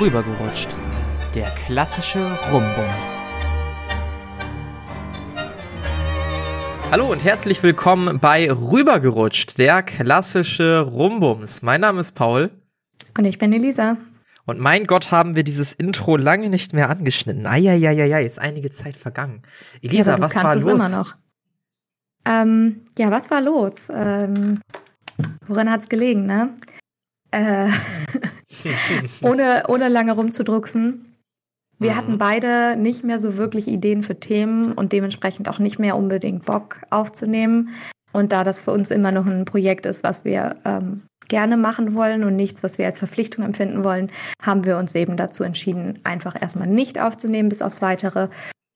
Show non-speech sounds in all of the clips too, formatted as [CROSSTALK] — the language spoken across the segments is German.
Rübergerutscht. Der klassische Rumbums. Hallo und herzlich willkommen bei Rübergerutscht, der klassische Rumbums. Mein Name ist Paul. Und ich bin Elisa. Und mein Gott, haben wir dieses Intro lange nicht mehr angeschnitten. Eieieiei, ist einige Zeit vergangen. Elisa, ja, was war los? Immer noch. Ähm, ja, was war los? Ähm, woran hat es gelegen, ne? Äh, [LAUGHS] ohne, ohne lange rumzudrucksen. Wir mhm. hatten beide nicht mehr so wirklich Ideen für Themen und dementsprechend auch nicht mehr unbedingt Bock aufzunehmen. Und da das für uns immer noch ein Projekt ist, was wir ähm, gerne machen wollen und nichts, was wir als Verpflichtung empfinden wollen, haben wir uns eben dazu entschieden, einfach erstmal nicht aufzunehmen bis aufs Weitere,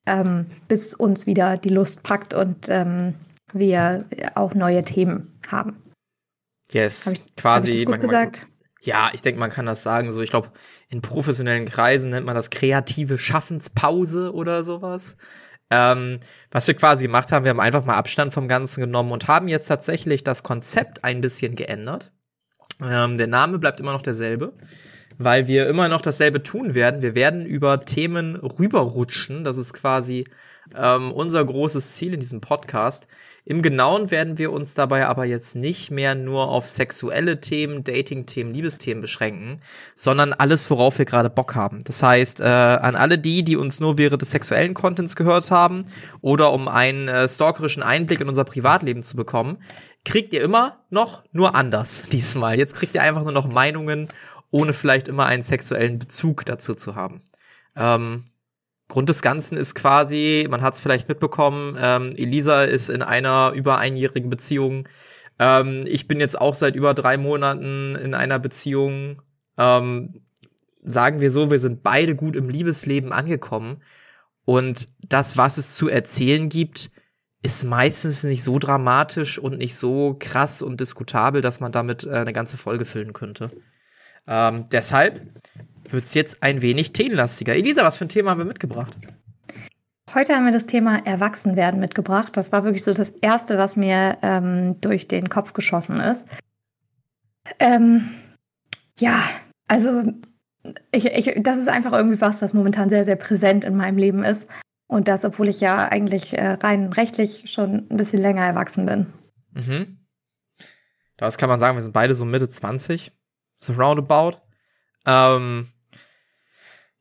ähm, bis uns wieder die Lust packt und ähm, wir auch neue Themen haben. Yes, ich, quasi. Hab ich das gut man, gesagt? Ja, ich denke, man kann das sagen. So, ich glaube, in professionellen Kreisen nennt man das kreative Schaffenspause oder sowas. Ähm, was wir quasi gemacht haben, wir haben einfach mal Abstand vom Ganzen genommen und haben jetzt tatsächlich das Konzept ein bisschen geändert. Ähm, der Name bleibt immer noch derselbe, weil wir immer noch dasselbe tun werden. Wir werden über Themen rüberrutschen. Das ist quasi ähm, unser großes Ziel in diesem Podcast. Im Genauen werden wir uns dabei aber jetzt nicht mehr nur auf sexuelle Themen, Dating-Themen, Liebesthemen beschränken, sondern alles, worauf wir gerade Bock haben. Das heißt, äh, an alle die, die uns nur während des sexuellen Contents gehört haben oder um einen äh, stalkerischen Einblick in unser Privatleben zu bekommen, kriegt ihr immer noch nur anders [LAUGHS] diesmal. Jetzt kriegt ihr einfach nur noch Meinungen, ohne vielleicht immer einen sexuellen Bezug dazu zu haben. Ähm, Grund des Ganzen ist quasi, man hat es vielleicht mitbekommen, ähm, Elisa ist in einer über einjährigen Beziehung. Ähm, ich bin jetzt auch seit über drei Monaten in einer Beziehung. Ähm, sagen wir so, wir sind beide gut im Liebesleben angekommen. Und das, was es zu erzählen gibt, ist meistens nicht so dramatisch und nicht so krass und diskutabel, dass man damit äh, eine ganze Folge füllen könnte. Ähm, deshalb wird es jetzt ein wenig themenlastiger. Elisa, was für ein Thema haben wir mitgebracht? Heute haben wir das Thema Erwachsenwerden mitgebracht. Das war wirklich so das Erste, was mir ähm, durch den Kopf geschossen ist. Ähm, ja, also ich, ich, das ist einfach irgendwie was, was momentan sehr, sehr präsent in meinem Leben ist. Und das, obwohl ich ja eigentlich äh, rein rechtlich schon ein bisschen länger erwachsen bin. Mhm. Das kann man sagen, wir sind beide so Mitte 20, so roundabout. Ähm,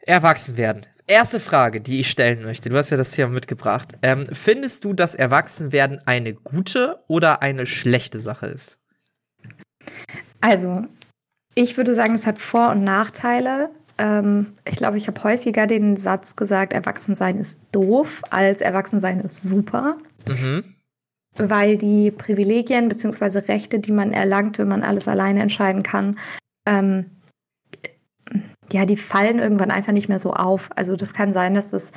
erwachsen werden. Erste Frage, die ich stellen möchte. Du hast ja das Thema mitgebracht. Ähm, findest du, dass Erwachsenwerden eine gute oder eine schlechte Sache ist? Also, ich würde sagen, es hat Vor- und Nachteile. Ähm, ich glaube, ich habe häufiger den Satz gesagt, Erwachsensein ist doof, als Erwachsensein ist super. Mhm. Weil die Privilegien bzw. Rechte, die man erlangt, wenn man alles alleine entscheiden kann, ähm, ja, die fallen irgendwann einfach nicht mehr so auf. Also das kann sein, dass das,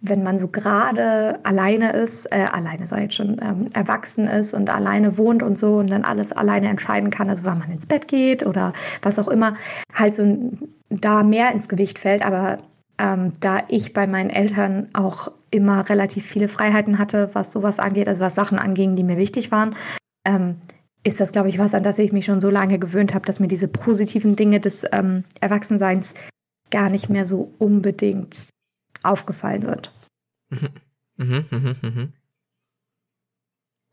wenn man so gerade alleine ist, äh, alleine sei jetzt schon, ähm, erwachsen ist und alleine wohnt und so und dann alles alleine entscheiden kann, also wann man ins Bett geht oder was auch immer, halt so da mehr ins Gewicht fällt. Aber ähm, da ich bei meinen Eltern auch immer relativ viele Freiheiten hatte, was sowas angeht, also was Sachen anging, die mir wichtig waren, ähm, ist das, glaube ich, was, an das ich mich schon so lange gewöhnt habe, dass mir diese positiven Dinge des ähm, Erwachsenseins gar nicht mehr so unbedingt aufgefallen sind. [LAUGHS] Mhm, mhm, mhm,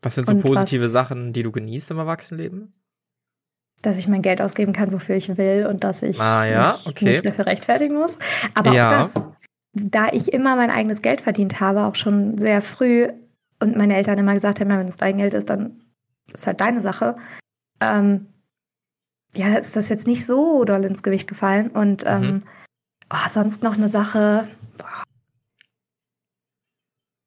was sind so Und positive was, Sachen, die du genießt im Erwachsenenleben? Dass ich mein Geld ausgeben kann, wofür ich will und dass ich ah, ja? mich okay. nicht dafür rechtfertigen muss. Aber ja. auch das, da ich immer mein eigenes Geld verdient habe, auch schon sehr früh und meine Eltern immer gesagt haben, wenn es dein Geld ist, dann ist halt deine Sache. Ähm, ja, ist das jetzt nicht so doll ins Gewicht gefallen. Und ähm, mhm. oh, sonst noch eine Sache. Boah.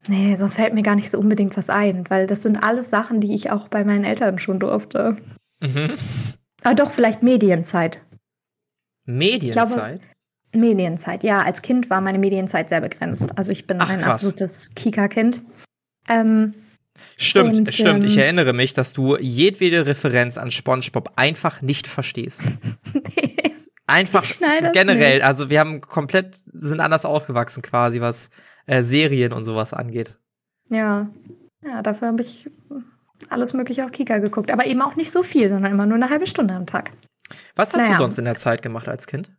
Nee, sonst fällt mir gar nicht so unbedingt was ein, weil das sind alles Sachen, die ich auch bei meinen Eltern schon durfte. Mhm. Aber doch, vielleicht Medienzeit. Medienzeit? Glaube, Medienzeit, ja. Als Kind war meine Medienzeit sehr begrenzt. Also ich bin Ach, ein krass. absolutes Kika-Kind. Ähm, Stimmt, und, stimmt. Ähm, ich erinnere mich, dass du jedwede Referenz an SpongeBob einfach nicht verstehst. nee. [LAUGHS] Einfach generell. Nicht. Also wir haben komplett, sind anders aufgewachsen quasi, was äh, Serien und sowas angeht. Ja. Ja, dafür habe ich alles Mögliche auf Kika geguckt. Aber eben auch nicht so viel, sondern immer nur eine halbe Stunde am Tag. Was hast naja. du sonst in der Zeit gemacht als Kind?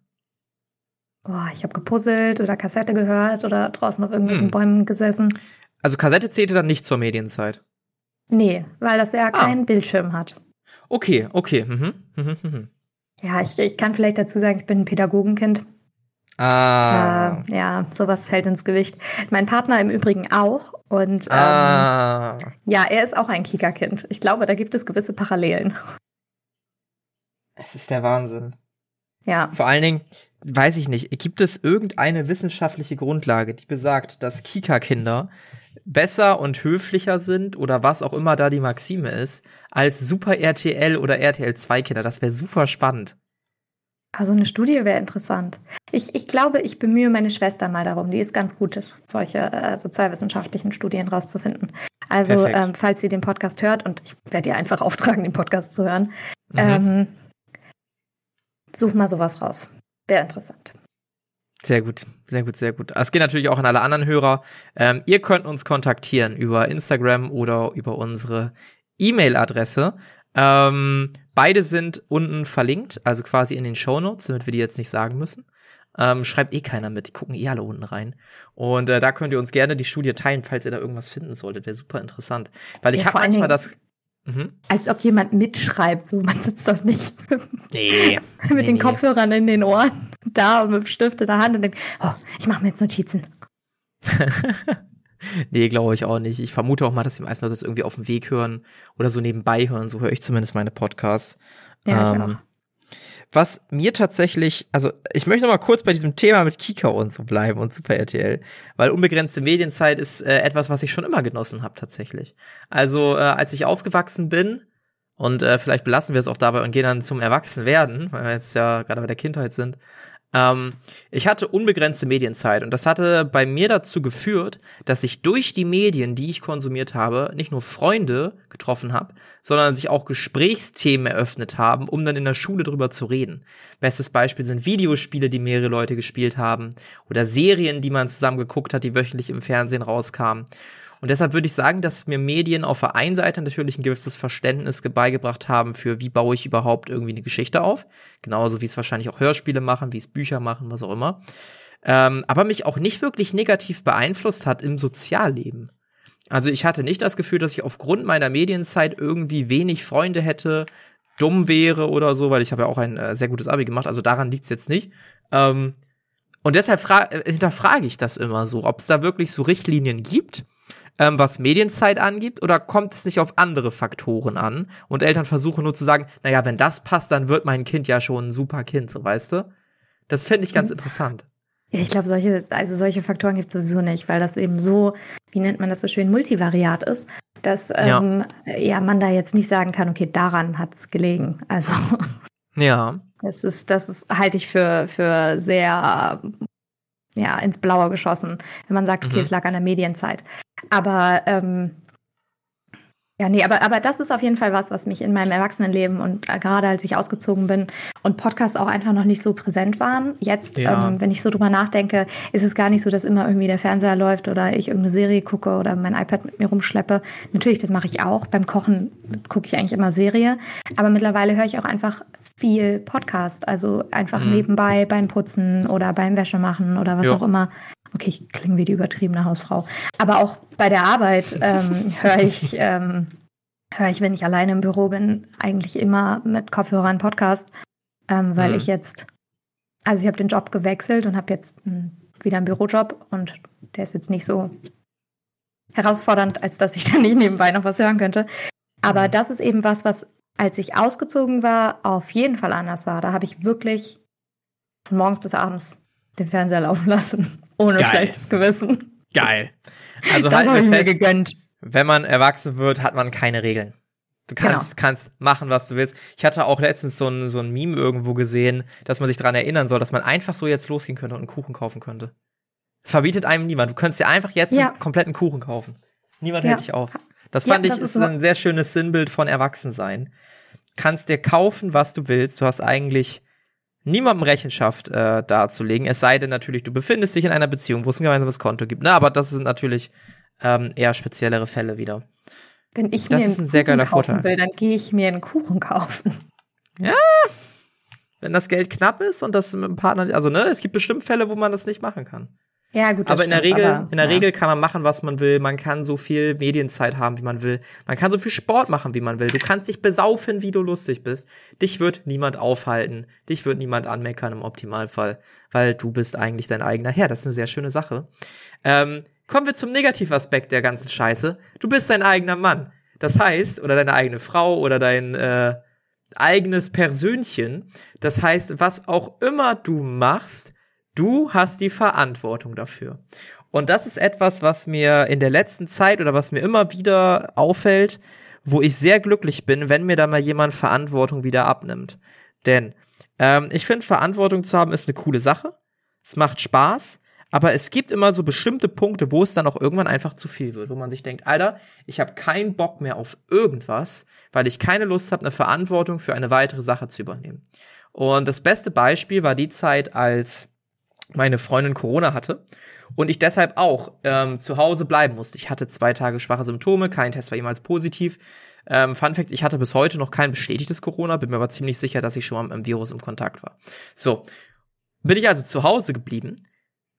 oh, ich habe gepuzzelt oder Kassette gehört oder draußen auf irgendwelchen hm. Bäumen gesessen. Also Kassette zählte dann nicht zur Medienzeit? Nee, weil das ja ah. keinen Bildschirm hat. Okay, okay. Mhm. Mhm, mhm. Ja, ich, ich kann vielleicht dazu sagen, ich bin ein Pädagogenkind. Ah. Äh, ja, sowas fällt ins Gewicht. Mein Partner im Übrigen auch. Und ähm, ah. ja, er ist auch ein Kika-Kind. Ich glaube, da gibt es gewisse Parallelen. Es ist der Wahnsinn. Ja. Vor allen Dingen, weiß ich nicht, gibt es irgendeine wissenschaftliche Grundlage, die besagt, dass Kika-Kinder besser und höflicher sind oder was auch immer da die Maxime ist, als Super RTL oder RTL 2 Kinder? Das wäre super spannend. Also eine Studie wäre interessant. Ich, ich glaube, ich bemühe meine Schwester mal darum. Die ist ganz gut, solche äh, sozialwissenschaftlichen Studien rauszufinden. Also, ähm, falls sie den Podcast hört, und ich werde ihr einfach [LAUGHS] auftragen, den Podcast zu hören, mhm. ähm, such mal sowas raus. Wäre interessant. Sehr gut, sehr gut, sehr gut. Es geht natürlich auch an alle anderen Hörer. Ähm, ihr könnt uns kontaktieren über Instagram oder über unsere E-Mail-Adresse. Ähm, beide sind unten verlinkt, also quasi in den Show Notes, damit wir die jetzt nicht sagen müssen. Ähm, schreibt eh keiner mit, die gucken eh alle unten rein. Und äh, da könnt ihr uns gerne die Studie teilen, falls ihr da irgendwas finden solltet. Wäre super interessant. Weil ich ja, habe manchmal das. Mhm. Als ob jemand mitschreibt, so man sitzt doch nicht nee, [LAUGHS] mit nee, den nee. Kopfhörern in den Ohren [LAUGHS] da und mit dem Stift in der Hand und denkt, oh, ich mache mir jetzt Notizen. [LAUGHS] nee, glaube ich auch nicht. Ich vermute auch mal, dass die meisten Leute das irgendwie auf dem Weg hören oder so nebenbei hören. So höre ich zumindest meine Podcasts. Ja, ähm, ich auch. Was mir tatsächlich, also ich möchte noch mal kurz bei diesem Thema mit Kika und so bleiben und Super RTL, weil unbegrenzte Medienzeit ist äh, etwas, was ich schon immer genossen habe tatsächlich. Also äh, als ich aufgewachsen bin und äh, vielleicht belassen wir es auch dabei und gehen dann zum Erwachsenwerden, weil wir jetzt ja gerade bei der Kindheit sind, ähm, ich hatte unbegrenzte Medienzeit und das hatte bei mir dazu geführt, dass ich durch die Medien, die ich konsumiert habe, nicht nur Freunde getroffen habe, sondern sich auch Gesprächsthemen eröffnet haben, um dann in der Schule drüber zu reden. Bestes Beispiel sind Videospiele, die mehrere Leute gespielt haben oder Serien, die man zusammen geguckt hat, die wöchentlich im Fernsehen rauskamen. Und deshalb würde ich sagen, dass mir Medien auf der einen Seite natürlich ein gewisses Verständnis beigebracht haben für, wie baue ich überhaupt irgendwie eine Geschichte auf. Genauso wie es wahrscheinlich auch Hörspiele machen, wie es Bücher machen, was auch immer. Ähm, aber mich auch nicht wirklich negativ beeinflusst hat im Sozialleben. Also ich hatte nicht das Gefühl, dass ich aufgrund meiner Medienzeit irgendwie wenig Freunde hätte, dumm wäre oder so, weil ich habe ja auch ein äh, sehr gutes Abi gemacht, also daran liegt's jetzt nicht. Ähm, und deshalb äh, hinterfrage ich das immer so, ob es da wirklich so Richtlinien gibt ähm, was Medienzeit angibt, oder kommt es nicht auf andere Faktoren an? Und Eltern versuchen nur zu sagen, naja, wenn das passt, dann wird mein Kind ja schon ein super Kind, so weißt du? Das finde ich ganz mhm. interessant. Ja, ich glaube, solche, also solche Faktoren gibt es sowieso nicht, weil das eben so, wie nennt man das so schön, multivariat ist, dass ähm, ja. ja man da jetzt nicht sagen kann, okay, daran hat es gelegen. Also [LAUGHS] ja. Das ist, das ist, halte ich für, für sehr ja, ins Blaue geschossen, wenn man sagt, okay, mhm. es lag an der Medienzeit. Aber ähm, ja, nee, aber, aber das ist auf jeden Fall was, was mich in meinem Erwachsenenleben und äh, gerade als ich ausgezogen bin und Podcasts auch einfach noch nicht so präsent waren. Jetzt, ja. ähm, wenn ich so drüber nachdenke, ist es gar nicht so, dass immer irgendwie der Fernseher läuft oder ich irgendeine Serie gucke oder mein iPad mit mir rumschleppe. Natürlich, das mache ich auch. Beim Kochen gucke ich eigentlich immer Serie. Aber mittlerweile höre ich auch einfach viel Podcast. Also einfach mhm. nebenbei beim Putzen oder beim Wäschemachen oder was jo. auch immer. Okay, ich klinge wie die übertriebene Hausfrau. Aber auch bei der Arbeit ähm, [LAUGHS] höre ich, ähm, höre ich, wenn ich alleine im Büro bin, eigentlich immer mit Kopfhörern Podcast, ähm, weil mhm. ich jetzt, also ich habe den Job gewechselt und habe jetzt wieder einen Bürojob und der ist jetzt nicht so herausfordernd, als dass ich [LAUGHS] dann nicht nebenbei noch was hören könnte. Aber mhm. das ist eben was, was, als ich ausgezogen war, auf jeden Fall anders war. Da habe ich wirklich von morgens bis abends den Fernseher laufen [LAUGHS] lassen. Ohne Geil. schlechtes Gewissen. Geil. Also das halten wir fest, gegönnt. wenn man erwachsen wird, hat man keine Regeln. Du kannst, genau. kannst machen, was du willst. Ich hatte auch letztens so ein, so ein Meme irgendwo gesehen, dass man sich daran erinnern soll, dass man einfach so jetzt losgehen könnte und einen Kuchen kaufen könnte. Es verbietet einem niemand. Du könntest dir einfach jetzt ja. einen kompletten Kuchen kaufen. Niemand ja. hält dich auf. Das fand ja, das ich ist, ist ein sehr schönes Sinnbild von Erwachsensein. Kannst dir kaufen, was du willst. Du hast eigentlich niemandem Rechenschaft äh, darzulegen, es sei denn natürlich, du befindest dich in einer Beziehung, wo es ein gemeinsames Konto gibt. Na, ne? aber das sind natürlich ähm, eher speziellere Fälle wieder. Wenn ich das mir einen, ein Kuchen kaufen Vorteil. will, dann gehe ich mir einen Kuchen kaufen. Ja, wenn das Geld knapp ist und das mit dem Partner, also ne, es gibt bestimmt Fälle, wo man das nicht machen kann. Ja, gut. aber in der stimmt, Regel, aber, in der ja. Regel kann man machen, was man will. Man kann so viel Medienzeit haben, wie man will. Man kann so viel Sport machen, wie man will. Du kannst dich besaufen, wie du lustig bist. Dich wird niemand aufhalten. Dich wird niemand anmeckern im Optimalfall, weil du bist eigentlich dein eigener Herr. Das ist eine sehr schöne Sache. Ähm, kommen wir zum Negativaspekt der ganzen Scheiße. Du bist dein eigener Mann. Das heißt, oder deine eigene Frau oder dein äh, eigenes Persönchen. Das heißt, was auch immer du machst, du hast die Verantwortung dafür. Und das ist etwas, was mir in der letzten Zeit oder was mir immer wieder auffällt, wo ich sehr glücklich bin, wenn mir da mal jemand Verantwortung wieder abnimmt. Denn ähm, ich finde, Verantwortung zu haben ist eine coole Sache. Es macht Spaß. Aber es gibt immer so bestimmte Punkte, wo es dann auch irgendwann einfach zu viel wird, wo man sich denkt, Alter, ich habe keinen Bock mehr auf irgendwas, weil ich keine Lust habe, eine Verantwortung für eine weitere Sache zu übernehmen. Und das beste Beispiel war die Zeit, als meine Freundin Corona hatte und ich deshalb auch ähm, zu Hause bleiben musste. Ich hatte zwei Tage schwache Symptome, kein Test war jemals positiv. Ähm, Fun Fact, ich hatte bis heute noch kein bestätigtes Corona, bin mir aber ziemlich sicher, dass ich schon mal mit dem Virus im Kontakt war. So, bin ich also zu Hause geblieben,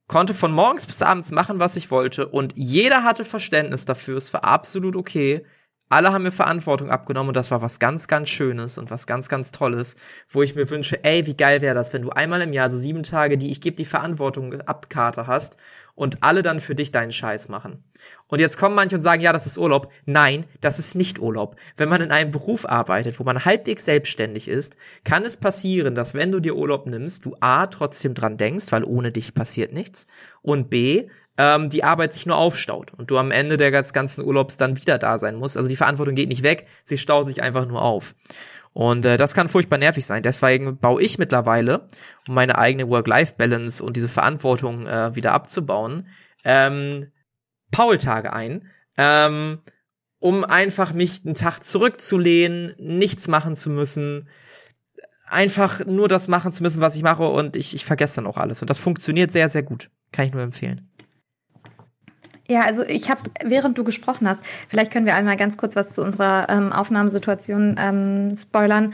konnte von morgens bis abends machen, was ich wollte und jeder hatte Verständnis dafür, es war absolut okay. Alle haben mir Verantwortung abgenommen und das war was ganz, ganz Schönes und was ganz, ganz Tolles, wo ich mir wünsche, ey, wie geil wäre das, wenn du einmal im Jahr so sieben Tage, die ich gebe die Verantwortung ab Karte hast und alle dann für dich deinen Scheiß machen. Und jetzt kommen manche und sagen, ja, das ist Urlaub. Nein, das ist nicht Urlaub. Wenn man in einem Beruf arbeitet, wo man halbwegs selbstständig ist, kann es passieren, dass wenn du dir Urlaub nimmst, du A, trotzdem dran denkst, weil ohne dich passiert nichts, und B, ähm, die Arbeit sich nur aufstaut und du am Ende der ganzen Urlaubs dann wieder da sein musst. Also die Verantwortung geht nicht weg, sie staut sich einfach nur auf. Und äh, das kann furchtbar nervig sein. Deswegen baue ich mittlerweile, um meine eigene Work-Life-Balance und diese Verantwortung äh, wieder abzubauen, ähm, Paultage ein, ähm, um einfach mich einen Tag zurückzulehnen, nichts machen zu müssen, einfach nur das machen zu müssen, was ich mache und ich, ich vergesse dann auch alles. Und das funktioniert sehr, sehr gut. Kann ich nur empfehlen. Ja, also ich habe, während du gesprochen hast, vielleicht können wir einmal ganz kurz was zu unserer ähm, Aufnahmesituation ähm, spoilern.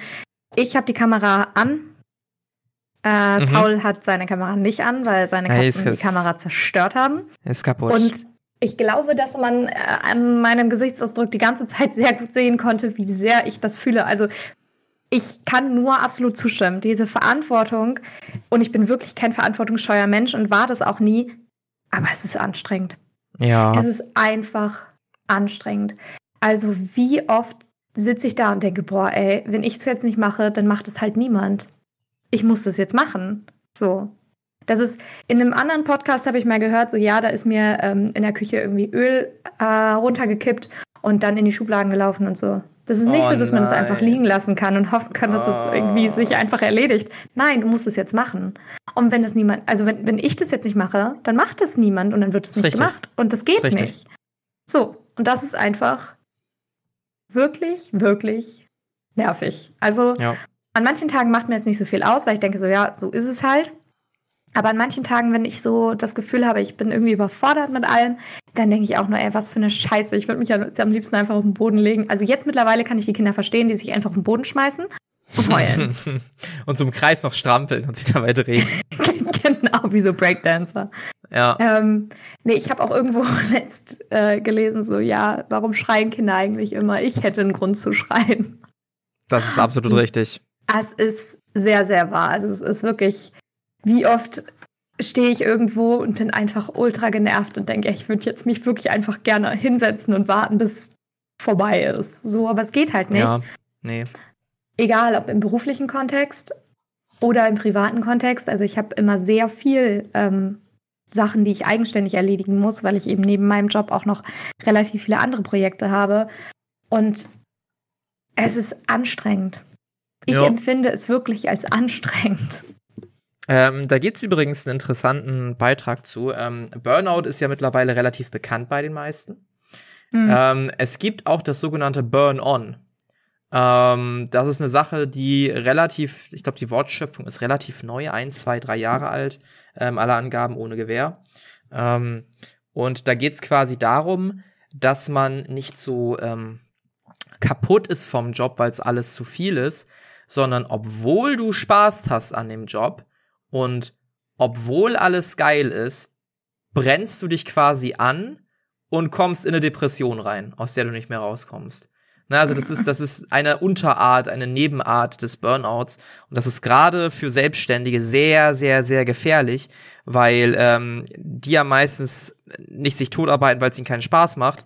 Ich habe die Kamera an. Äh, Mhm. Paul hat seine Kamera nicht an, weil seine Ja, Katzen die ist- Kamera zerstört haben. Ist kaputt. Und ich glaube, dass man äh, an meinem Gesichtsausdruck die ganze Zeit sehr gut sehen konnte, wie sehr ich das fühle. Also ich kann nur absolut zustimmen. Diese Verantwortung, und ich bin wirklich kein verantwortungsscheuer Mensch und war das auch nie, aber es ist anstrengend. Ja. Es ist einfach anstrengend. Also wie oft sitze ich da und denke, boah, ey, wenn ich es jetzt nicht mache, dann macht es halt niemand. Ich muss das jetzt machen. So. Das ist, in einem anderen Podcast habe ich mal gehört, so ja, da ist mir ähm, in der Küche irgendwie Öl äh, runtergekippt und dann in die Schubladen gelaufen und so. Das ist nicht Oh so, dass man es einfach liegen lassen kann und hoffen kann, dass Oh. es irgendwie sich einfach erledigt. Nein, du musst es jetzt machen. Und wenn das niemand, also wenn, wenn ich das jetzt nicht mache, dann macht es niemand und dann wird es nicht richtig. gemacht. Und das geht richtig. nicht. So, und das ist einfach wirklich, wirklich nervig. Also Ja. an manchen Tagen macht mir jetzt nicht so viel aus, weil ich denke so, ja, so ist es halt. Aber an manchen Tagen, wenn ich so das Gefühl habe, ich bin irgendwie überfordert mit allem, dann denke ich auch nur, ey, was für eine Scheiße. Ich würde mich ja am liebsten einfach auf den Boden legen. Also jetzt mittlerweile kann ich die Kinder verstehen, die sich einfach auf den Boden schmeißen und heulen. [LAUGHS] und zum Kreis noch strampeln und sich dabei drehen. [LAUGHS] genau, wie so Breakdancer. Ja. Ähm, nee, ich habe auch irgendwo [LAUGHS] letzt äh, gelesen, so, ja, warum schreien Kinder eigentlich immer? Ich hätte einen Grund zu schreien. Das ist absolut richtig. Es ist sehr, sehr wahr. Also es ist wirklich, wie oft stehe ich irgendwo und bin einfach ultra genervt und denke, ich würde jetzt mich wirklich einfach gerne hinsetzen und warten, bis vorbei ist. So, aber es geht halt nicht. Ja. Nee. Egal, ob im beruflichen Kontext oder im privaten Kontext. Also ich habe immer sehr viel ähm, Sachen, die ich eigenständig erledigen muss, weil ich eben neben meinem Job auch noch relativ viele andere Projekte habe. Und es ist anstrengend. Ich Ja. empfinde es wirklich als anstrengend. Ähm, da gibt's übrigens einen interessanten Beitrag zu. Ähm, Burnout ist ja mittlerweile relativ bekannt bei den meisten. Hm. Ähm, es gibt auch das sogenannte Burn-on. Ähm, das ist eine Sache, die relativ, ich glaube, die Wortschöpfung ist relativ neu, ein, zwei, drei Jahre alt. Ähm, alle Angaben ohne Gewähr. Ähm, und da geht's quasi darum, dass man nicht so kaputt ist vom Job, weil es alles zu viel ist, sondern obwohl du Spaß hast an dem Job und obwohl alles geil ist, brennst du dich quasi an und kommst in eine Depression rein, aus der du nicht mehr rauskommst. Na, also das ist, das ist eine Unterart, eine Nebenart des Burnouts. Und das ist gerade für Selbstständige sehr, sehr, sehr gefährlich, weil ähm, die ja meistens nicht sich totarbeiten, weil es ihnen keinen Spaß macht,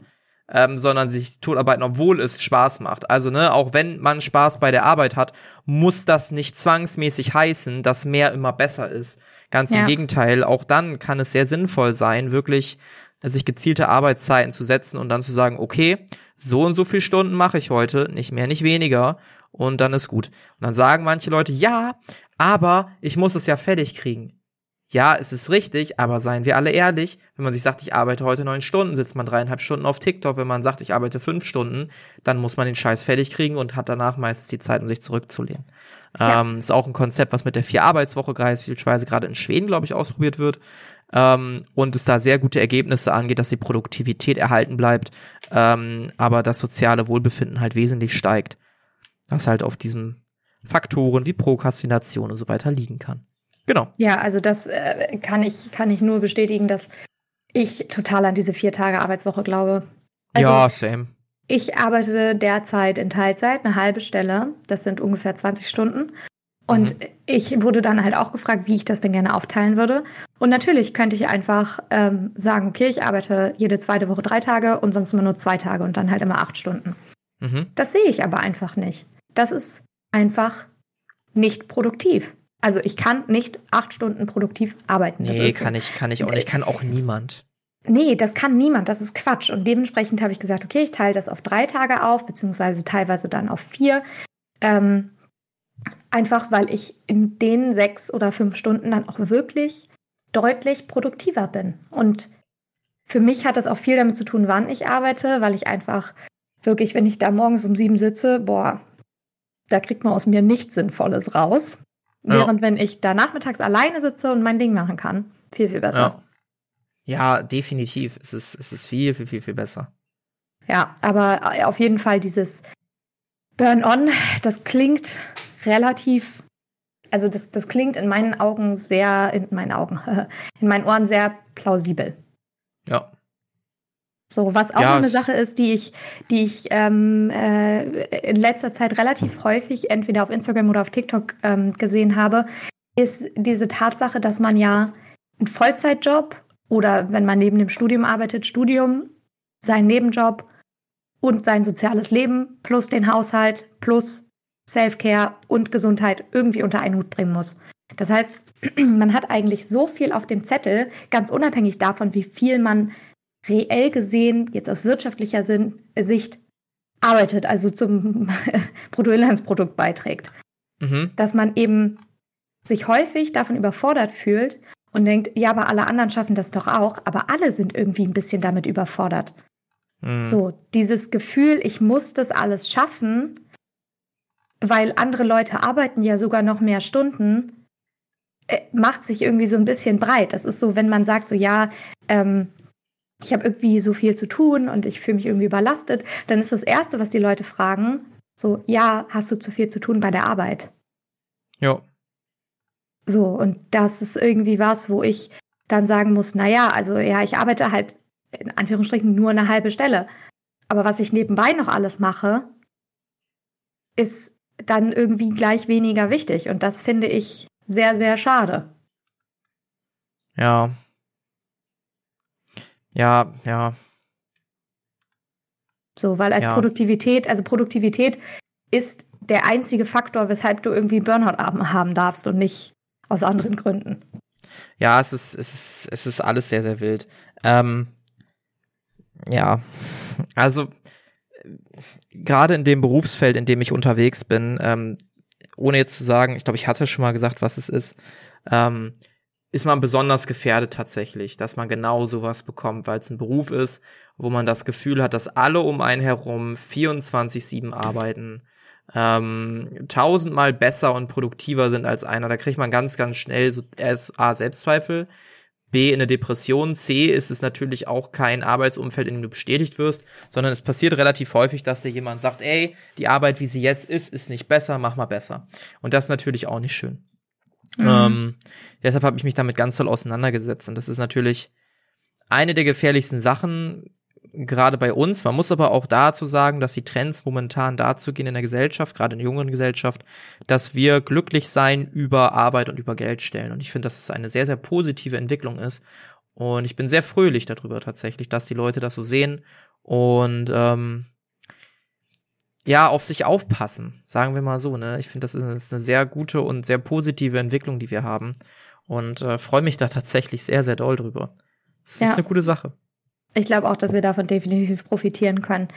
ähm, sondern sich totarbeiten, obwohl es Spaß macht. Also, ne, auch wenn man Spaß bei der Arbeit hat, muss das nicht zwangsmäßig heißen, dass mehr immer besser ist. Ganz ja. im Gegenteil, auch dann kann es sehr sinnvoll sein, wirklich sich gezielte Arbeitszeiten zu setzen und dann zu sagen, okay, so und so viel Stunden mache ich heute, nicht mehr, nicht weniger, und dann ist gut. Und dann sagen manche Leute, ja, aber ich muss es ja fertig kriegen. Ja, es ist richtig, aber seien wir alle ehrlich, wenn man sich sagt, ich arbeite heute neun Stunden, sitzt man dreieinhalb Stunden auf TikTok, wenn man sagt, ich arbeite fünf Stunden, dann muss man den Scheiß fertig kriegen und hat danach meistens die Zeit, um sich zurückzulehnen. Ja. Ähm, ist auch ein Konzept, was mit der Vier-Arbeitswoche beispielsweise gerade in Schweden, glaube ich, ausprobiert wird. Ähm, und es da sehr gute Ergebnisse angeht, dass die Produktivität erhalten bleibt, ähm, aber das soziale Wohlbefinden halt wesentlich steigt. Was halt auf diesen Faktoren wie Prokrastination und so weiter liegen kann. Genau. Ja, also das äh, kann ich, kann ich nur bestätigen, dass ich total an diese vier Tage Arbeitswoche glaube. Also, ja, same. Ich arbeite derzeit in Teilzeit, eine halbe Stelle. Das sind ungefähr 20 Stunden. Und mhm. ich wurde dann halt auch gefragt, wie ich das denn gerne aufteilen würde. Und natürlich könnte ich einfach ähm, sagen, okay, ich arbeite jede zweite Woche drei Tage und sonst immer nur zwei Tage und dann halt immer acht Stunden. Mhm. Das sehe ich aber einfach nicht. Das ist einfach nicht produktiv. Also ich kann nicht acht Stunden produktiv arbeiten. Nee, kann ich, kann ich auch nicht. Kann auch niemand. Nee, das kann niemand. Das ist Quatsch. Und dementsprechend habe ich gesagt, okay, ich teile das auf drei Tage auf, beziehungsweise teilweise dann auf vier. Ähm, einfach weil ich in den sechs oder fünf Stunden dann auch wirklich deutlich produktiver bin. Und für mich hat das auch viel damit zu tun, wann ich arbeite, weil ich einfach wirklich, wenn ich da morgens um sieben sitze, boah, da kriegt man aus mir nichts Sinnvolles raus. Während wenn ich da nachmittags alleine sitze und mein Ding machen kann, viel, viel besser. Ja, definitiv. Es ist, es ist viel, viel, viel, viel besser. Ja, aber äh, auf jeden Fall dieses Burn-on, das klingt relativ, also das, das klingt in meinen Augen sehr, in meinen Augen, [LAUGHS] in meinen Ohren sehr plausibel. Ja. So, was auch ja, eine Sache ist, die ich, die ich ähm, äh, in letzter Zeit relativ häufig entweder auf Instagram oder auf TikTok ähm, gesehen habe, ist diese Tatsache, dass man ja einen Vollzeitjob oder wenn man neben dem Studium arbeitet, Studium, seinen Nebenjob und sein soziales Leben plus den Haushalt plus Self-Care und Gesundheit irgendwie unter einen Hut bringen muss. Das heißt, [CLEARS THROAT] man hat eigentlich so viel auf dem Zettel, ganz unabhängig davon, wie viel man reell gesehen, jetzt aus wirtschaftlicher Sinn, Sicht, arbeitet, also zum [LAUGHS] Bruttoinlandsprodukt beiträgt. Mhm. Dass man eben sich häufig davon überfordert fühlt und denkt, ja, aber alle anderen schaffen das doch auch, aber alle sind irgendwie ein bisschen damit überfordert. Mhm. So, dieses Gefühl, ich muss das alles schaffen, weil andere Leute arbeiten ja sogar noch mehr Stunden, äh, macht sich irgendwie so ein bisschen breit. Das ist so, wenn man sagt, so ja, ähm, ich habe irgendwie so viel zu tun und ich fühle mich irgendwie überlastet, dann ist das Erste, was die Leute fragen, so, ja, hast du zu viel zu tun bei der Arbeit? Ja. So, und das ist irgendwie was, wo ich dann sagen muss, naja, also ja, ich arbeite halt in Anführungsstrichen nur eine halbe Stelle. Aber was ich nebenbei noch alles mache, ist dann irgendwie gleich weniger wichtig. Und das finde ich sehr, sehr schade. Ja, ja, ja. So, weil als ja. Produktivität, also Produktivität ist der einzige Faktor, weshalb du irgendwie Burnout haben darfst und nicht aus anderen Gründen. Ja, es ist, es ist, es ist alles sehr, sehr wild. Ähm, ja, also gerade in dem Berufsfeld, in dem ich unterwegs bin, ähm, ohne jetzt zu sagen, ich glaube, ich hatte schon mal gesagt, was es ist, ähm, ist man besonders gefährdet tatsächlich, dass man genau sowas bekommt, weil es ein Beruf ist, wo man das Gefühl hat, dass alle um einen herum 24-7 arbeiten, ähm, tausendmal besser und produktiver sind als einer. Da kriegt man ganz, ganz schnell so A, Selbstzweifel, B in eine Depression, C ist es natürlich auch kein Arbeitsumfeld, in dem du bestätigt wirst, sondern es passiert relativ häufig, dass dir jemand sagt, ey, die Arbeit, wie sie jetzt ist, ist nicht besser, mach mal besser. Und das ist natürlich auch nicht schön. Mhm. Ähm, deshalb habe ich mich damit ganz toll auseinandergesetzt. Und das ist natürlich eine der gefährlichsten Sachen, gerade bei uns. Man muss aber auch dazu sagen, dass die Trends momentan dazu gehen in der Gesellschaft, gerade in der jüngeren Gesellschaft, dass wir glücklich sein über Arbeit und über Geld stellen. Und ich finde, dass es eine sehr, sehr positive Entwicklung ist. Und ich bin sehr fröhlich darüber tatsächlich, dass die Leute das so sehen und ähm, ja, auf sich aufpassen, sagen wir mal so. Ne? Ich finde, das ist eine sehr gute und sehr positive Entwicklung, die wir haben. Und äh, freue mich da tatsächlich sehr, sehr doll drüber. Es ja. ist eine gute Sache. Ich glaube auch, dass wir davon definitiv profitieren können.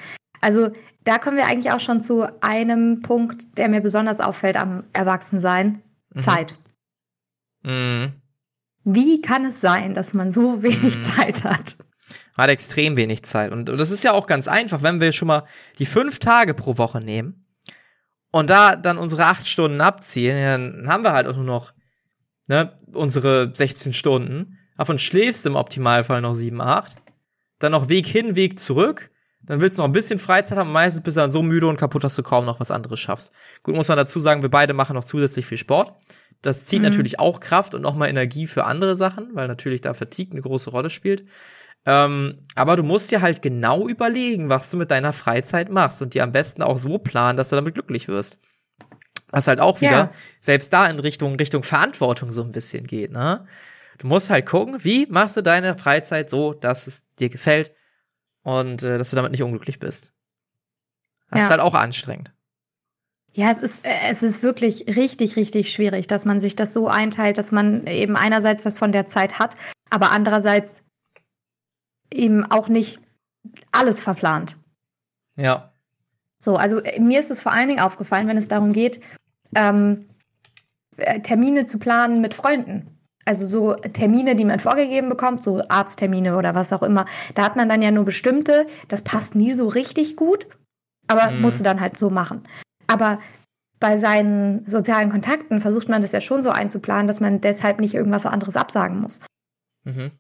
Also da kommen wir eigentlich auch schon zu einem Punkt, der mir besonders auffällt am Erwachsensein. Mhm. Zeit. Mhm. Wie kann es sein, dass man so wenig mhm. Zeit hat? Hat extrem wenig Zeit. Und, und das ist ja auch ganz einfach, wenn wir schon mal die fünf Tage pro Woche nehmen und da dann unsere acht Stunden abziehen, dann haben wir halt auch nur noch ne, unsere 16 Stunden. Davon schläfst du im Optimalfall noch sieben, acht dann noch Weg hin, Weg zurück. Dann willst du noch ein bisschen Freizeit haben. Meistens bist du dann so müde und kaputt, dass du kaum noch was anderes schaffst. Gut, muss man dazu sagen, wir beide machen noch zusätzlich viel Sport. Das zieht mhm. natürlich auch Kraft und nochmal Energie für andere Sachen, weil natürlich da Fatigue eine große Rolle spielt. Ähm, aber du musst dir halt genau überlegen, was du mit deiner Freizeit machst und dir am besten auch so planen, dass du damit glücklich wirst. Was halt auch wieder ja. selbst da in Richtung, Richtung Verantwortung so ein bisschen geht, ne? Du musst halt gucken, wie machst du deine Freizeit so, dass es dir gefällt und äh, dass du damit nicht unglücklich bist. Das ja. ist halt auch anstrengend. Ja, es ist, äh, es ist wirklich richtig, richtig schwierig, dass man sich das so einteilt, dass man eben einerseits was von der Zeit hat, aber andererseits eben auch nicht alles verplant. Ja. So, also äh, mir ist es vor allen Dingen aufgefallen, wenn es darum geht, ähm, äh, Termine zu planen mit Freunden also so Termine, die man vorgegeben bekommt, so Arzttermine oder was auch immer, da hat man dann ja nur bestimmte, das passt nie so richtig gut, aber mhm. musst du dann halt so machen. Aber bei seinen sozialen Kontakten versucht man das ja schon so einzuplanen, dass man deshalb nicht irgendwas anderes absagen muss. Mhm.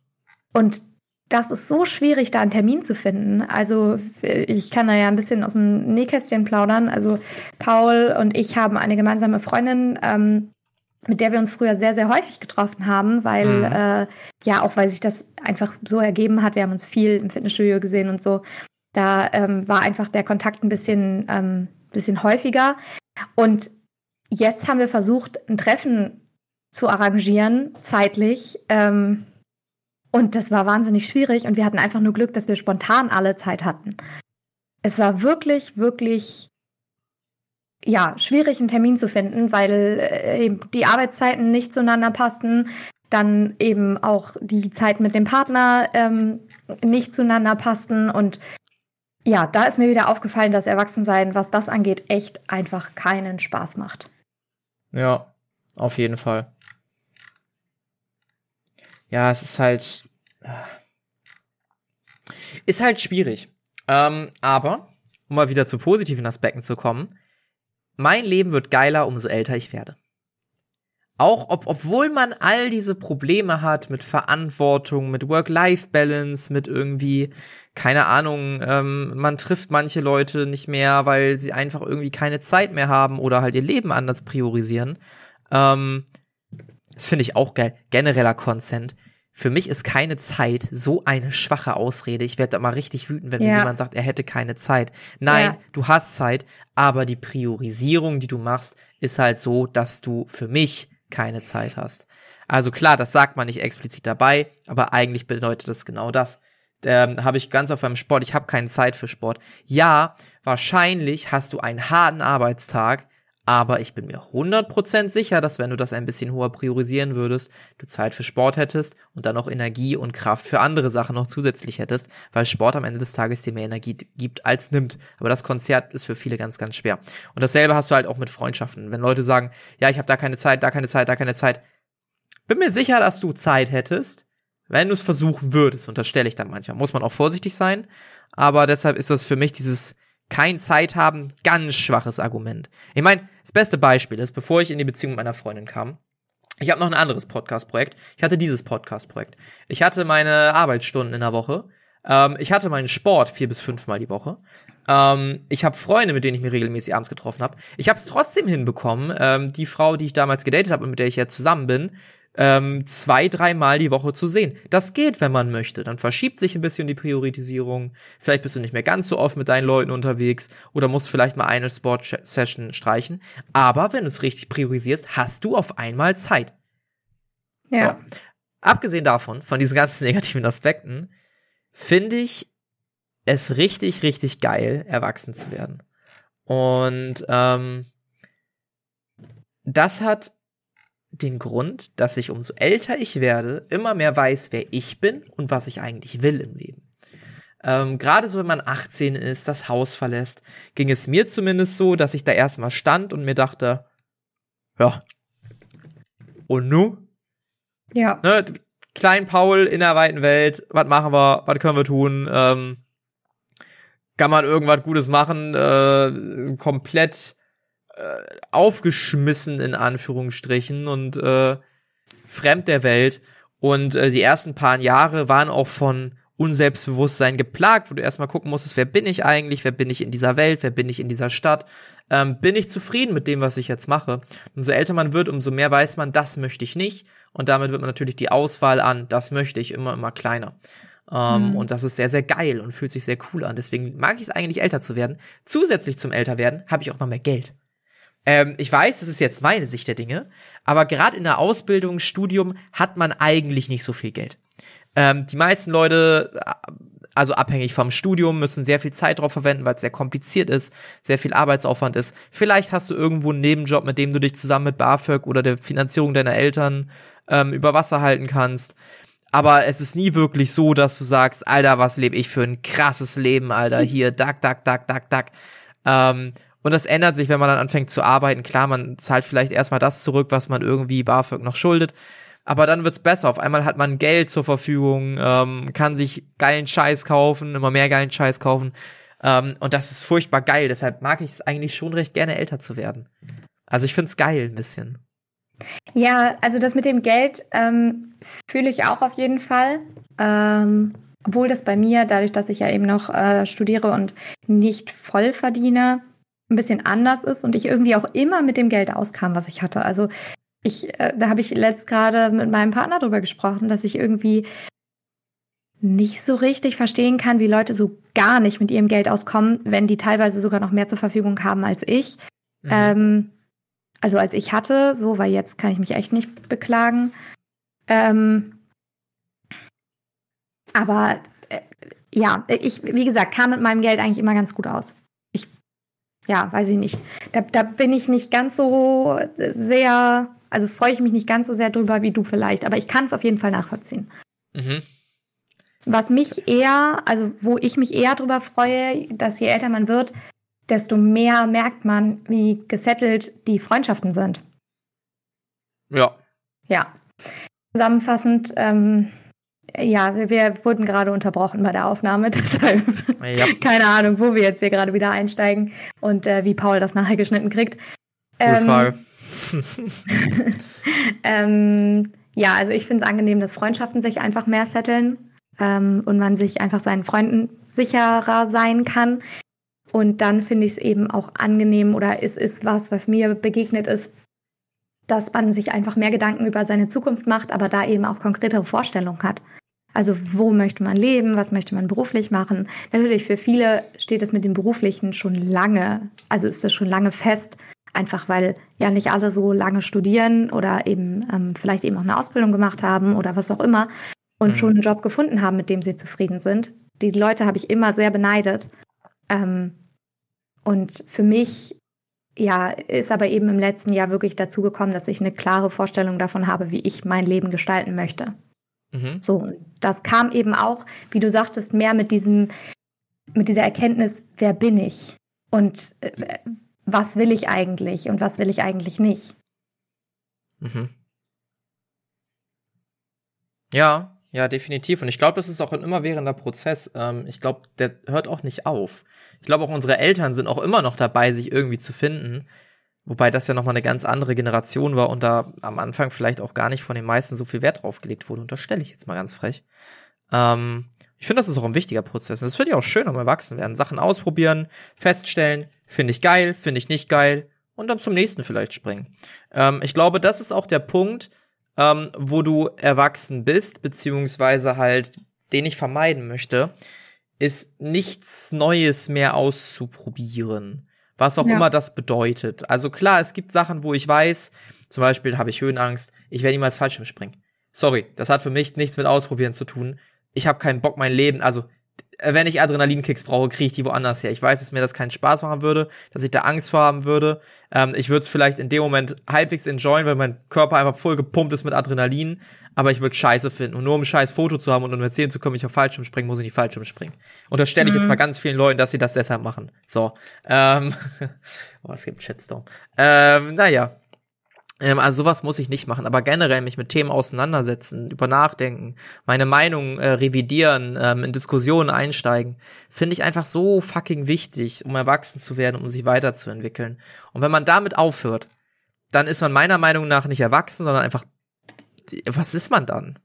Und das ist so schwierig, da einen Termin zu finden. Also ich kann da ja ein bisschen aus dem Nähkästchen plaudern. Also Paul und ich haben eine gemeinsame Freundin, ähm, mit der wir uns früher sehr, sehr häufig getroffen haben, weil, mhm. äh, ja, auch weil sich das einfach so ergeben hat. Wir haben uns viel im Fitnessstudio gesehen und so. Da ähm, war einfach der Kontakt ein bisschen, ähm, bisschen häufiger. Und jetzt haben wir versucht, ein Treffen zu arrangieren, zeitlich. Ähm, und das war wahnsinnig schwierig und wir hatten einfach nur Glück, dass wir spontan alle Zeit hatten. Es war wirklich, wirklich ja, schwierig, einen Termin zu finden, weil äh, die Arbeitszeiten nicht zueinander passten, dann eben auch die Zeit mit dem Partner ähm, nicht zueinander passten und ja, da ist mir wieder aufgefallen, dass Erwachsensein, was das angeht, echt einfach keinen Spaß macht. Ja, auf jeden Fall. Ja, es ist halt. Äh, ist halt schwierig. Ähm, aber, um mal wieder zu positiven Aspekten zu kommen, mein Leben wird geiler, umso älter ich werde. Auch ob, obwohl man all diese Probleme hat mit Verantwortung, mit Work-Life-Balance, mit irgendwie, keine Ahnung, ähm, man trifft manche Leute nicht mehr, weil sie einfach irgendwie keine Zeit mehr haben oder halt ihr Leben anders priorisieren. Ähm, das finde ich auch geil. Genereller Consent. Für mich ist keine Zeit so eine schwache Ausrede. Ich werde da mal richtig wütend, wenn ja. jemand sagt, er hätte keine Zeit. Nein, ja. du hast Zeit, aber die Priorisierung, die du machst, ist halt so, dass du für mich keine Zeit hast. Also klar, das sagt man nicht explizit dabei, aber eigentlich bedeutet das genau das. Ähm, habe ich ganz auf meinem Sport, ich habe keine Zeit für Sport. Ja, wahrscheinlich hast du einen harten Arbeitstag, aber ich bin mir 100% sicher, dass wenn du das ein bisschen hoher priorisieren würdest, du Zeit für Sport hättest und dann auch Energie und Kraft für andere Sachen noch zusätzlich hättest, weil Sport am Ende des Tages dir mehr Energie gibt als nimmt. Aber das Konzert ist für viele ganz, ganz schwer. Und dasselbe hast du halt auch mit Freundschaften. Wenn Leute sagen, ja, ich habe da keine Zeit, da keine Zeit, da keine Zeit. Bin mir sicher, dass du Zeit hättest, wenn du es versuchen würdest, unterstelle ich dann manchmal. Muss man auch vorsichtig sein. Aber deshalb ist das für mich dieses kein Zeit haben, ganz schwaches Argument. Ich meine, das beste Beispiel ist, bevor ich in die Beziehung mit meiner Freundin kam, Ich habe noch ein anderes Podcast-Projekt. Ich hatte dieses Podcast-Projekt. Ich hatte meine Arbeitsstunden in der Woche. Ähm, ich hatte meinen Sport vier bis fünfmal die Woche. Ähm, ich habe Freunde, mit denen ich mich regelmäßig abends getroffen habe. Ich habe es trotzdem hinbekommen, ähm, die Frau, die ich damals gedatet habe und mit der ich jetzt zusammen bin, ähm, zwei, dreimal die Woche zu sehen. Das geht, wenn man möchte. Dann verschiebt sich ein bisschen die Priorisierung. Vielleicht bist du nicht mehr ganz so oft mit deinen Leuten unterwegs oder musst vielleicht mal eine Sport-Session streichen. Aber wenn du es richtig priorisierst, hast du auf einmal Zeit. Ja. So. Abgesehen davon, von diesen ganzen [LAUGHS] negativen Aspekten, finde ich es richtig, richtig geil, erwachsen zu werden. Und ähm, das hat den Grund, dass ich umso älter ich werde, immer mehr weiß, wer ich bin und was ich eigentlich will im Leben. Ähm, Gerade so, wenn man 18 ist, das Haus verlässt, ging es mir zumindest so, dass ich da erstmal stand und mir dachte, ja, und nu? Ja. Ne, Klein Paul in der weiten Welt, was machen wir, was können wir tun? Ähm, kann man irgendwas Gutes machen? Äh, komplett äh, aufgeschmissen in Anführungsstrichen und äh, fremd der Welt. Und äh, die ersten paar Jahre waren auch von Unselbstbewusstsein geplagt, wo du erstmal gucken musstest, wer bin ich eigentlich, wer bin ich in dieser Welt, wer bin ich in dieser Stadt, ähm, bin ich zufrieden mit dem, was ich jetzt mache. Umso älter man wird, umso mehr weiß man, das möchte ich nicht. Und damit wird man natürlich die Auswahl an, das möchte ich, immer, immer kleiner. Ähm, mhm. Und das ist sehr, sehr geil und fühlt sich sehr cool an. Deswegen mag ich es eigentlich, älter zu werden. Zusätzlich zum Älterwerden habe ich auch mal mehr Geld. Ähm, ich weiß, das ist jetzt meine Sicht der Dinge, aber gerade in der Ausbildung, Studium hat man eigentlich nicht so viel Geld. Ähm, die meisten Leute, also abhängig vom Studium, müssen sehr viel Zeit drauf verwenden, weil es sehr kompliziert ist, sehr viel Arbeitsaufwand ist. Vielleicht hast du irgendwo einen Nebenjob, mit dem du dich zusammen mit BAföG oder der Finanzierung deiner Eltern ähm, über Wasser halten kannst. Aber es ist nie wirklich so, dass du sagst, Alter, was lebe ich für ein krasses Leben, Alter, hier, dack, dack, dack, dack, dack. Ähm, und das ändert sich, wenn man dann anfängt zu arbeiten. Klar, man zahlt vielleicht erstmal das zurück, was man irgendwie BAföG noch schuldet. Aber dann wird's besser. Auf einmal hat man Geld zur Verfügung, ähm, kann sich geilen Scheiß kaufen, immer mehr geilen Scheiß kaufen. Ähm, und das ist furchtbar geil. Deshalb mag ich es eigentlich schon recht gerne, älter zu werden. Also ich find's geil ein bisschen. Ja, also das mit dem Geld ähm, fühle ich auch auf jeden Fall. Ähm, obwohl das bei mir, dadurch, dass ich ja eben noch äh, studiere und nicht voll verdiene, ein bisschen anders ist und ich irgendwie auch immer mit dem Geld auskam, was ich hatte. Also ich, äh, da habe ich letzt gerade mit meinem Partner drüber gesprochen, dass ich irgendwie nicht so richtig verstehen kann, wie Leute so gar nicht mit ihrem Geld auskommen, wenn die teilweise sogar noch mehr zur Verfügung haben als ich. Mhm. Ähm, also als ich hatte, so, weil jetzt kann ich mich echt nicht beklagen. Ähm, aber äh, ja, ich, wie gesagt, kam mit meinem Geld eigentlich immer ganz gut aus. Ja, weiß ich nicht. Da, da bin ich nicht ganz so sehr, also freue ich mich nicht ganz so sehr drüber wie du vielleicht, aber ich kann es auf jeden Fall nachvollziehen. Mhm. Was mich eher, also wo ich mich eher drüber freue, dass je älter man wird, desto mehr merkt man, wie gesettelt die Freundschaften sind. Ja. Ja. Zusammenfassend, ähm, ja, wir, wir, wurden gerade unterbrochen bei der Aufnahme, [LAUGHS] deshalb ja. keine Ahnung, wo wir jetzt hier gerade wieder einsteigen und äh, wie Paul das nachher geschnitten kriegt. Ähm, Frage. [LAUGHS] ähm, ja, also ich finde es angenehm, dass Freundschaften sich einfach mehr setteln ähm, und man sich einfach seinen Freunden sicherer sein kann. Und dann finde ich es eben auch angenehm oder es ist was, was mir begegnet ist, dass man sich einfach mehr Gedanken über seine Zukunft macht, aber da eben auch konkretere Vorstellungen hat. Also wo möchte man leben, was möchte man beruflich machen? Natürlich für viele steht es mit dem Beruflichen schon lange, also ist das schon lange fest, einfach weil ja nicht alle so lange studieren oder eben ähm, vielleicht eben auch eine Ausbildung gemacht haben oder was auch immer und mhm. schon einen Job gefunden haben, mit dem sie zufrieden sind. Die Leute habe ich immer sehr beneidet ähm, und für mich, ja, ist aber eben im letzten Jahr wirklich dazu gekommen, dass ich eine klare Vorstellung davon habe, wie ich mein Leben gestalten möchte. Mhm. So, das kam eben auch, wie du sagtest, mehr mit diesem, mit dieser Erkenntnis, wer bin ich? Und äh, was will ich eigentlich und was will ich eigentlich nicht? Mhm. Ja, ja, definitiv. Und ich glaube, das ist auch ein immerwährender Prozess. Ähm, ich glaube, der hört auch nicht auf. Ich glaube, auch unsere Eltern sind auch immer noch dabei, sich irgendwie zu finden. Wobei das ja nochmal eine ganz andere Generation war und da am Anfang vielleicht auch gar nicht von den meisten so viel Wert drauf gelegt wurde. Unterstelle ich jetzt mal ganz frech. Ähm, ich finde, das ist auch ein wichtiger Prozess. Und das finde ich auch schön am Erwachsenwerden. Sachen ausprobieren, feststellen, finde ich geil, finde ich nicht geil und dann zum nächsten vielleicht springen. Ähm, ich glaube, das ist auch der Punkt, ähm, wo du erwachsen bist, beziehungsweise halt, den ich vermeiden möchte, ist nichts Neues mehr auszuprobieren. Was auch ja. immer das bedeutet. Also klar, es gibt Sachen, wo ich weiß, zum Beispiel habe ich Höhenangst, ich werde niemals Fallschirm springen. Sorry, das hat für mich nichts mit Ausprobieren zu tun. Ich habe keinen Bock, mein Leben, also wenn ich Adrenalinkicks brauche, kriege ich die woanders her. Ich weiß, dass mir das keinen Spaß machen würde, dass ich da Angst vor haben würde. Ähm, ich würde es vielleicht in dem Moment halbwegs enjoyen, weil mein Körper einfach voll gepumpt ist mit Adrenalin, aber ich würde scheiße finden. Und nur um ein scheiß Foto zu haben und um erzählen zu können, ich auf Fallschirm springen, muss ich nicht Fallschirm springen. Und das stelle ich mhm. jetzt mal ganz vielen Leuten, dass sie das deshalb machen. So. Ähm, [LAUGHS] oh, es gibt Shitstorm. Ähm, naja. Ähm, also sowas muss ich nicht machen, aber generell mich mit Themen auseinandersetzen, über nachdenken, meine Meinung äh, revidieren, ähm, in Diskussionen einsteigen, finde ich einfach so fucking wichtig, um erwachsen zu werden, um sich weiterzuentwickeln. Und wenn man damit aufhört, dann ist man meiner Meinung nach nicht erwachsen, sondern einfach, was ist man dann?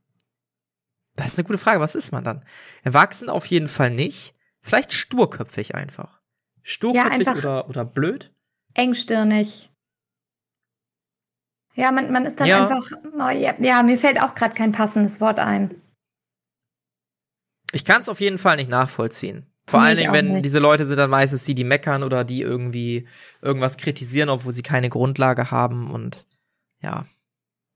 Das ist eine gute Frage, was ist man dann? Erwachsen auf jeden Fall nicht, vielleicht sturköpfig einfach. Sturköpfig ja, einfach oder, oder blöd? Engstirnig. Ja, man, man ist dann ja. einfach, oh, ja, ja, mir fällt auch gerade kein passendes Wort ein. Ich kann es auf jeden Fall nicht nachvollziehen. Vor nee, allen Dingen, wenn nicht. diese Leute sind dann meistens die, die meckern oder die irgendwie irgendwas kritisieren, obwohl sie keine Grundlage haben und ja.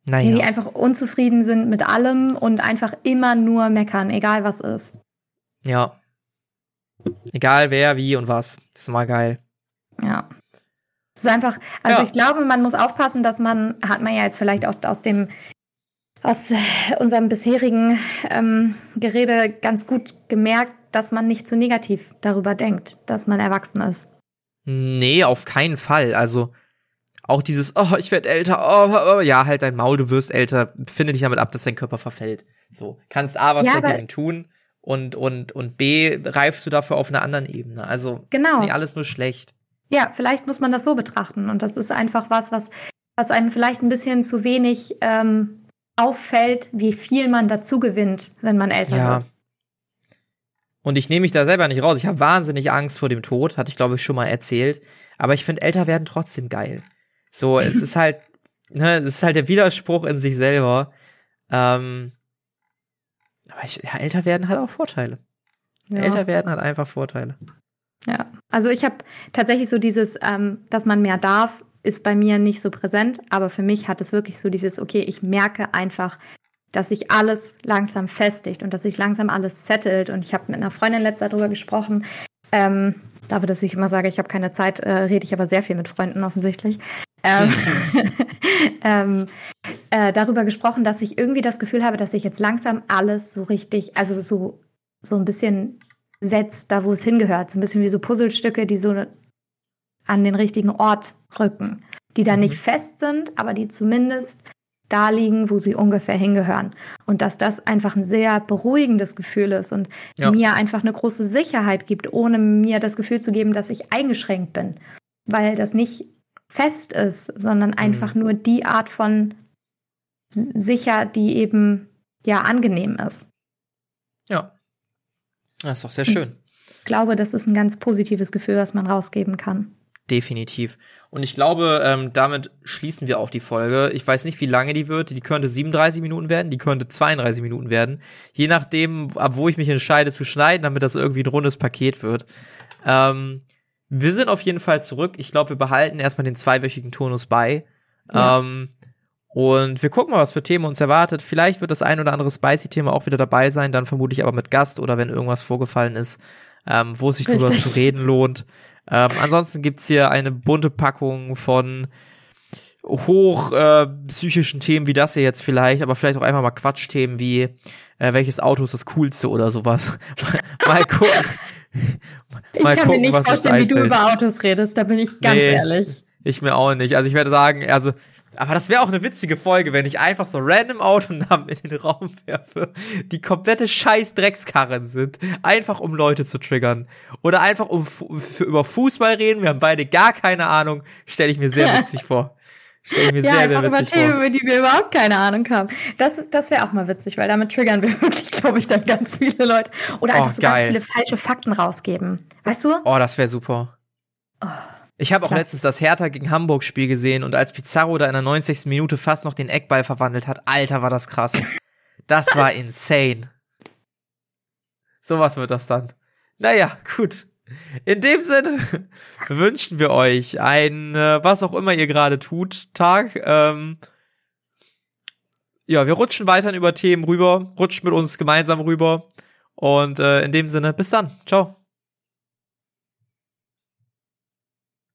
Naja. Die, die einfach unzufrieden sind mit allem und einfach immer nur meckern, egal was ist. Ja. Egal wer, wie und was. Das ist mal geil. Ja. Es ist einfach, also ja. ich glaube, man muss aufpassen, dass man, hat man ja jetzt vielleicht auch aus dem, aus unserem bisherigen ähm, Gerede ganz gut gemerkt, dass man nicht zu negativ darüber denkt, dass man erwachsen ist. Nee, auf keinen Fall. Also auch dieses, oh, ich werde älter, oh, oh, oh, ja, halt dein Maul, du wirst älter, finde dich damit ab, dass dein Körper verfällt. So, kannst A, was ja, dagegen tun und, und, und B, reifst du dafür auf einer anderen Ebene. Also, genau. ist nicht alles nur schlecht. Ja, vielleicht muss man das so betrachten. Und das ist einfach was, was, was einem vielleicht ein bisschen zu wenig ähm, auffällt, wie viel man dazu gewinnt, wenn man älter ja. wird. Und ich nehme mich da selber nicht raus. Ich habe wahnsinnig Angst vor dem Tod, hatte ich glaube ich schon mal erzählt. Aber ich finde älter werden trotzdem geil. So, es [LAUGHS] ist halt, ne, es ist halt der Widerspruch in sich selber. Ähm, aber ich, ja, älter werden hat auch Vorteile. Ja. Älter werden hat einfach Vorteile. Ja, also ich habe tatsächlich so dieses, ähm, dass man mehr darf, ist bei mir nicht so präsent, aber für mich hat es wirklich so dieses, okay, ich merke einfach, dass sich alles langsam festigt und dass sich langsam alles settelt. Und ich habe mit einer Freundin letzter darüber gesprochen. Ähm, dafür, dass ich immer sage, ich habe keine Zeit, äh, rede ich aber sehr viel mit Freunden offensichtlich. Ähm, [LAUGHS] ähm, äh, darüber gesprochen, dass ich irgendwie das Gefühl habe, dass sich jetzt langsam alles so richtig, also so, so ein bisschen setzt, da wo es hingehört. So ein bisschen wie so Puzzlestücke, die so an den richtigen Ort rücken. Die da mhm. nicht fest sind, aber die zumindest da liegen, wo sie ungefähr hingehören. Und dass das einfach ein sehr beruhigendes Gefühl ist und ja. mir einfach eine große Sicherheit gibt, ohne mir das Gefühl zu geben, dass ich eingeschränkt bin. Weil das nicht fest ist, sondern mhm. einfach mhm. nur die Art von sicher, die eben ja angenehm ist. Ja. Das ist doch sehr schön. Ich glaube, das ist ein ganz positives Gefühl, was man rausgeben kann. Definitiv. Und ich glaube, ähm, damit schließen wir auch die Folge. Ich weiß nicht, wie lange die wird. Die könnte 37 Minuten werden, die könnte 32 Minuten werden. Je nachdem, ab wo ich mich entscheide zu schneiden, damit das irgendwie ein rundes Paket wird. Ähm, wir sind auf jeden Fall zurück. Ich glaube, wir behalten erstmal den zweiwöchigen Turnus bei. Ja. Ähm, und wir gucken mal, was für Themen uns erwartet. Vielleicht wird das ein oder andere Spicy-Thema auch wieder dabei sein, dann vermutlich aber mit Gast oder wenn irgendwas vorgefallen ist, ähm, wo es sich Richtig. drüber zu reden lohnt. Ähm, ansonsten gibt's hier eine bunte Packung von hoch äh, psychischen Themen wie das hier jetzt vielleicht, aber vielleicht auch einfach mal Quatschthemen wie äh, welches Auto ist das coolste oder sowas. [LAUGHS] mal [LAUGHS] gucken. mal ich kann gucken, mir nicht vorstellen, wie du über Autos redest, da bin ich ganz nee, ehrlich. Ich mir auch nicht. Also ich werde sagen, also Aber das wäre auch eine witzige Folge, wenn ich einfach so random Autonamen in den Raum werfe, die komplette scheiß Dreckskarren sind, einfach um Leute zu triggern. Oder einfach um über Fußball reden, wir haben beide gar keine Ahnung, stelle ich mir sehr [LAUGHS] witzig vor. Stell ich mir ja, sehr, sehr witzig über Themen, vor. über die wir überhaupt keine Ahnung haben. Das, das wäre auch mal witzig, weil damit triggern wir [LAUGHS] wirklich, glaube ich, dann ganz viele Leute. Oder einfach oh, so geil. ganz viele falsche Fakten rausgeben. Weißt du? Oh, das wäre super. Oh. Ich habe auch letztens das Hertha gegen Hamburg Spiel gesehen und als Pizarro da in der 90. Minute fast noch den Eckball verwandelt hat, Alter, war das krass. [LAUGHS] Das war insane. Sowas wird das dann. Naja, gut. In dem Sinne [LAUGHS] wünschen wir euch ein, äh, was auch immer ihr gerade tut, Tag. Ähm, ja, wir rutschen weiterhin über Themen rüber, rutscht mit uns gemeinsam rüber. Und äh, in dem Sinne, bis dann. Ciao.